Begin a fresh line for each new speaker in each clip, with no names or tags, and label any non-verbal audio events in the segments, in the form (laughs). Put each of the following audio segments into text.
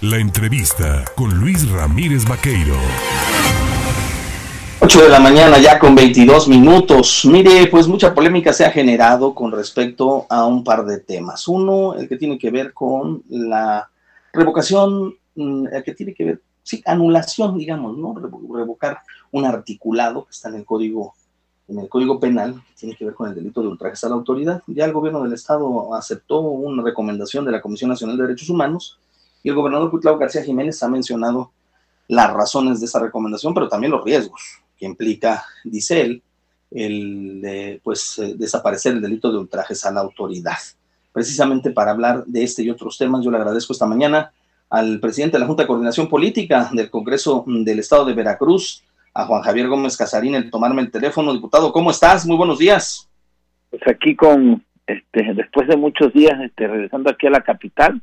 La entrevista con Luis Ramírez Vaqueiro.
8 de la mañana ya con 22 minutos. Mire, pues mucha polémica se ha generado con respecto a un par de temas. Uno, el que tiene que ver con la revocación, mm, el que tiene que ver, sí, anulación, digamos, ¿no? Revocar un articulado que está en el código en el Código Penal, tiene que ver con el delito de ultrajes a la autoridad. Ya el gobierno del Estado aceptó una recomendación de la Comisión Nacional de Derechos Humanos y el gobernador Cuitlao García Jiménez ha mencionado las razones de esa recomendación, pero también los riesgos que implica, dice él, el de, pues, eh, desaparecer el delito de ultrajes a la autoridad. Precisamente para hablar de este y otros temas, yo le agradezco esta mañana al presidente de la Junta de Coordinación Política del Congreso del Estado de Veracruz, a Juan Javier Gómez Casarín, el tomarme el teléfono. Diputado, ¿cómo estás? Muy buenos días.
Pues aquí con, este, después de muchos días, este, regresando aquí a la capital.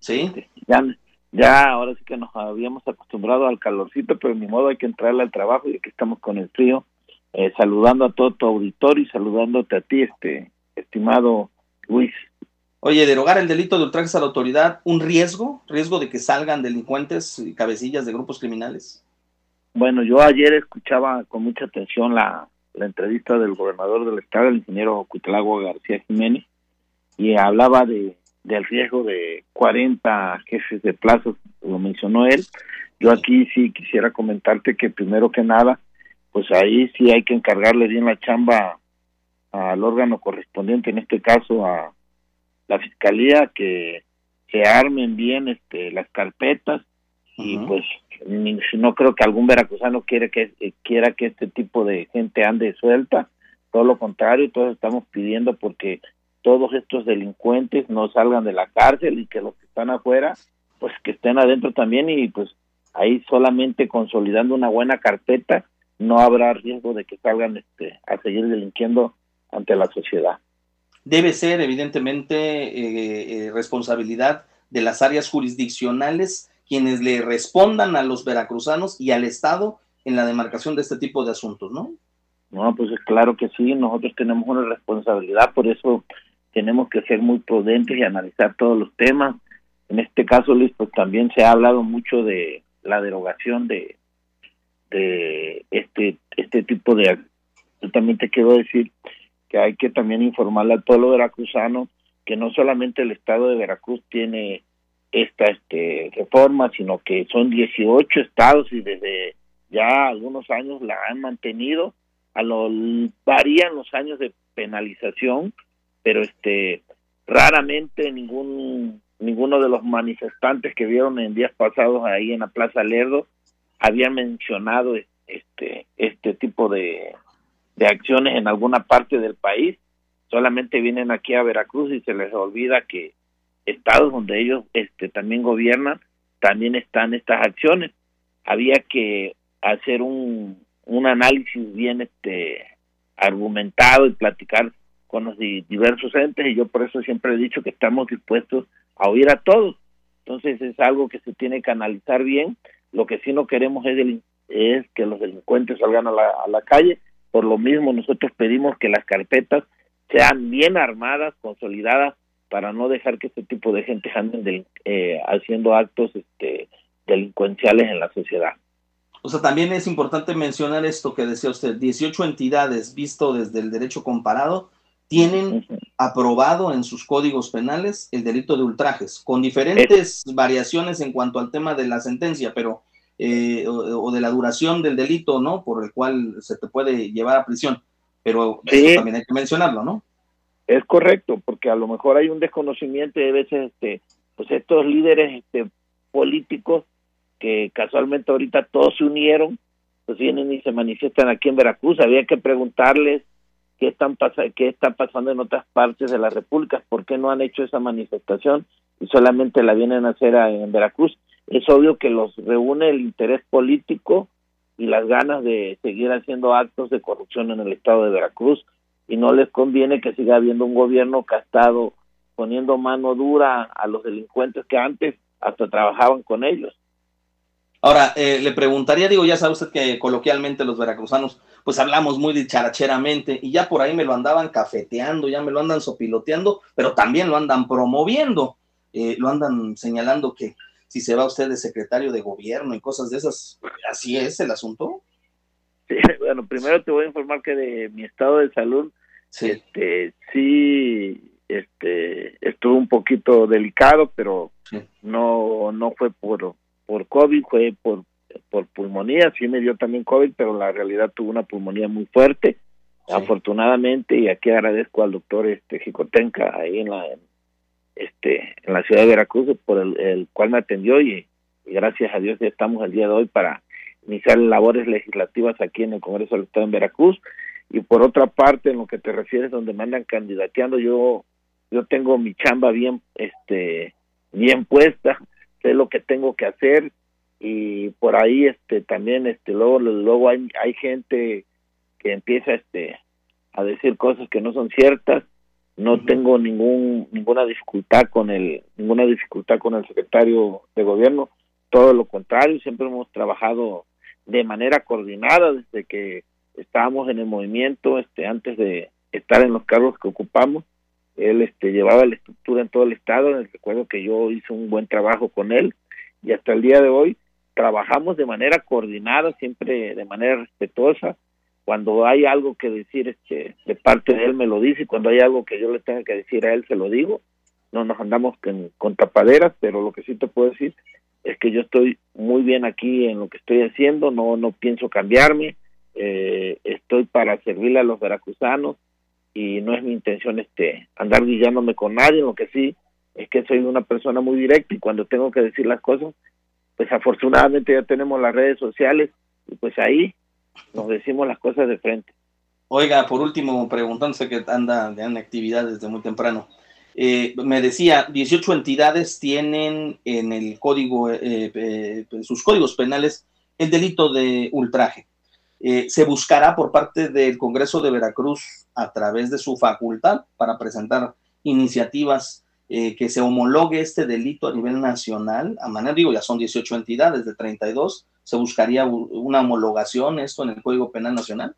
Sí.
Ya, ya ahora sí que nos habíamos acostumbrado al calorcito, pero ni modo hay que entrarle al trabajo y aquí estamos con el frío, eh, saludando a todo tu auditorio y saludándote a ti, este, estimado Luis.
Oye, derogar el delito de ultrajes a la autoridad, ¿un riesgo? ¿Riesgo de que salgan delincuentes y cabecillas de grupos criminales?
Bueno, yo ayer escuchaba con mucha atención la, entrevista del gobernador del estado, el ingeniero Cuitlago García Jiménez, y hablaba de del riesgo de 40 jefes de plazos, lo mencionó él. Yo aquí sí quisiera comentarte que primero que nada, pues ahí sí hay que encargarle bien la chamba al órgano correspondiente, en este caso a la fiscalía, que se armen bien este las carpetas y pues no creo que algún veracruzano quiere que eh, quiera que este tipo de gente ande suelta todo lo contrario todos estamos pidiendo porque todos estos delincuentes no salgan de la cárcel y que los que están afuera pues que estén adentro también y pues ahí solamente consolidando una buena carpeta no habrá riesgo de que salgan este a seguir delinquiendo ante la sociedad
debe ser evidentemente eh, eh, responsabilidad de las áreas jurisdiccionales quienes le respondan a los veracruzanos y al Estado en la demarcación de este tipo de asuntos, ¿no?
No, pues es claro que sí, nosotros tenemos una responsabilidad, por eso tenemos que ser muy prudentes y analizar todos los temas. En este caso, Luis, pues también se ha hablado mucho de la derogación de, de este, este tipo de... Yo también te quiero decir que hay que también informarle al pueblo veracruzano que no solamente el estado de Veracruz tiene esta este, reforma, sino que son 18 estados y desde ya algunos años la han mantenido. A lo varían los años de penalización, pero este raramente ningún ninguno de los manifestantes que vieron en días pasados ahí en la Plaza Lerdo había mencionado este este tipo de, de acciones en alguna parte del país. Solamente vienen aquí a Veracruz y se les olvida que estados donde ellos este, también gobiernan, también están estas acciones. Había que hacer un, un análisis bien este argumentado y platicar con los diversos entes y yo por eso siempre he dicho que estamos dispuestos a oír a todos. Entonces es algo que se tiene que analizar bien. Lo que sí no queremos es, es que los delincuentes salgan a la, a la calle. Por lo mismo nosotros pedimos que las carpetas sean bien armadas, consolidadas para no dejar que este tipo de gente anden eh, haciendo actos este, delincuenciales en la sociedad.
O sea, también es importante mencionar esto que decía usted, 18 entidades visto desde el derecho comparado tienen aprobado en sus códigos penales el delito de ultrajes, con diferentes variaciones en cuanto al tema de la sentencia, pero eh, o, de la duración del delito, ¿no? Por el cual se te puede llevar a prisión, pero eso también hay que mencionarlo, ¿no?
Es correcto, porque a lo mejor hay un desconocimiento y de veces este, pues estos líderes este, políticos que casualmente ahorita todos se unieron, pues vienen y se manifiestan aquí en Veracruz. Había que preguntarles qué están qué está pasando en otras partes de la República, por qué no han hecho esa manifestación y solamente la vienen a hacer en Veracruz. Es obvio que los reúne el interés político y las ganas de seguir haciendo actos de corrupción en el estado de Veracruz y no les conviene que siga habiendo un gobierno que ha estado poniendo mano dura a los delincuentes que antes hasta trabajaban con ellos.
Ahora, eh, le preguntaría, digo, ya sabe usted que coloquialmente los veracruzanos, pues hablamos muy dicharacheramente y ya por ahí me lo andaban cafeteando, ya me lo andan sopiloteando, pero también lo andan promoviendo, eh, lo andan señalando que si se va usted de secretario de gobierno y cosas de esas. ¿Así es el asunto?
Sí, (laughs) bueno, primero te voy a informar que de mi estado de salud, sí. este, sí, este, estuvo un poquito delicado, pero no, no fue por, por COVID, fue por, por pulmonía, sí me dio también COVID, pero la realidad tuvo una pulmonía muy fuerte, afortunadamente, y aquí agradezco al doctor este Jicotenca ahí en la, este, en la ciudad de Veracruz, por el, cual me atendió y, gracias a Dios ya estamos el día de hoy para iniciar labores legislativas aquí en el Congreso del Estado en Veracruz. Y por otra parte, en lo que te refieres, donde me andan candidateando, yo yo tengo mi chamba bien este bien puesta, sé lo que tengo que hacer y por ahí este también este luego luego hay hay gente que empieza este a decir cosas que no son ciertas. No tengo ningún ninguna dificultad con el ninguna dificultad con el secretario de gobierno. Todo lo contrario siempre hemos trabajado de manera coordinada desde que estábamos en el movimiento este antes de estar en los cargos que ocupamos él este llevaba la estructura en todo el estado recuerdo que yo hice un buen trabajo con él y hasta el día de hoy trabajamos de manera coordinada siempre de manera respetuosa. Cuando hay algo que decir este, de parte de él me lo dice y cuando hay algo que yo le tenga que decir a él se lo digo. No nos andamos con, tapaderas pero lo que sí te puedo decir es que yo estoy muy bien aquí en lo que estoy haciendo no no pienso cambiarme eh, estoy para servirle a los veracruzanos y no es mi intención este andar guiándome con nadie lo que sí es que soy una persona muy directa y cuando tengo que decir las cosas pues afortunadamente ya tenemos las redes sociales y pues ahí nos decimos las cosas de frente.
Oiga, por último, preguntándose que anda en actividad desde muy temprano. Eh, me decía, 18 entidades tienen en el código, eh, eh, sus códigos penales, el delito de ultraje. Se buscará por parte del Congreso de Veracruz, a través de su facultad, para presentar iniciativas que se homologue este delito a nivel nacional. A manera, digo, ya son 18 entidades de 32 se buscaría una homologación esto en el Código Penal Nacional?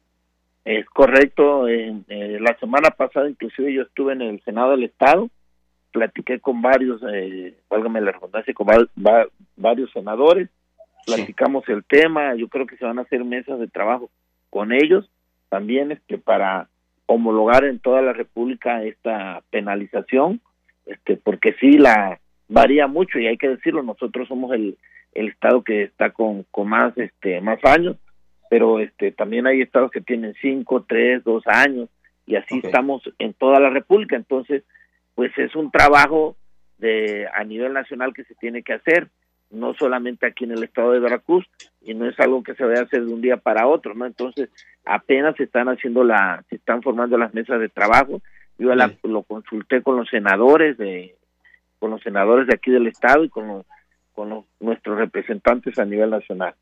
Es correcto. Eh, la semana pasada, inclusive, yo estuve en el Senado del Estado, platiqué con varios, eh, válgame la redundancia, con varios senadores, platicamos el tema. Yo creo que se van a hacer mesas de trabajo con ellos también este para homologar en toda la República esta penalización, este porque sí la varía mucho y hay que decirlo, nosotros somos el el estado que está con, con más este más años pero este también hay estados que tienen cinco tres dos años y así estamos en toda la república. Entonces pues es un trabajo de a nivel nacional que se tiene que hacer no solamente aquí en el estado de Veracruz y no es algo que se vaya a hacer de un día para otro no entonces apenas se están haciendo la se están formando las mesas de trabajo. Yo lo consulté con los senadores de con los senadores de aquí del estado y con los con nuestros representantes a nivel nacional.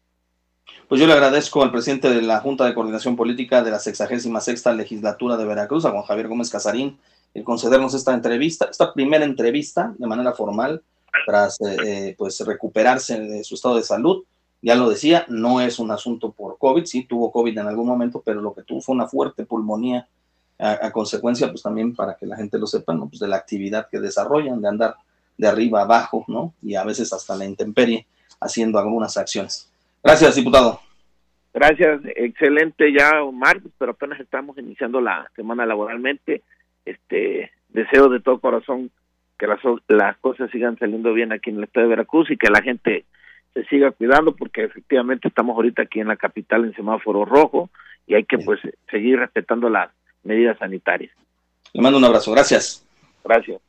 Pues yo le agradezco al presidente de la Junta de Coordinación Política de la 66 Legislatura de Veracruz, a Juan Javier Gómez Casarín, el concedernos esta entrevista, esta primera entrevista de manera formal, tras eh, eh, pues recuperarse de su estado de salud. Ya lo decía, no es un asunto por COVID, sí tuvo COVID en algún momento, pero lo que tuvo fue una fuerte pulmonía a, consecuencia, pues también para que la gente lo sepa, ¿no? pues de la actividad que desarrollan, de andar de arriba abajo, ¿no? Y a veces hasta la intemperie, haciendo algunas acciones. Gracias, diputado.
Gracias, excelente ya martes, pero apenas estamos iniciando la semana laboralmente. Este deseo de todo corazón que las, las cosas sigan saliendo bien aquí en el estado de Veracruz y que la gente se siga cuidando porque efectivamente estamos ahorita aquí en la capital en semáforo rojo y hay que pues seguir respetando las medidas sanitarias.
Le mando un abrazo, gracias.
Gracias.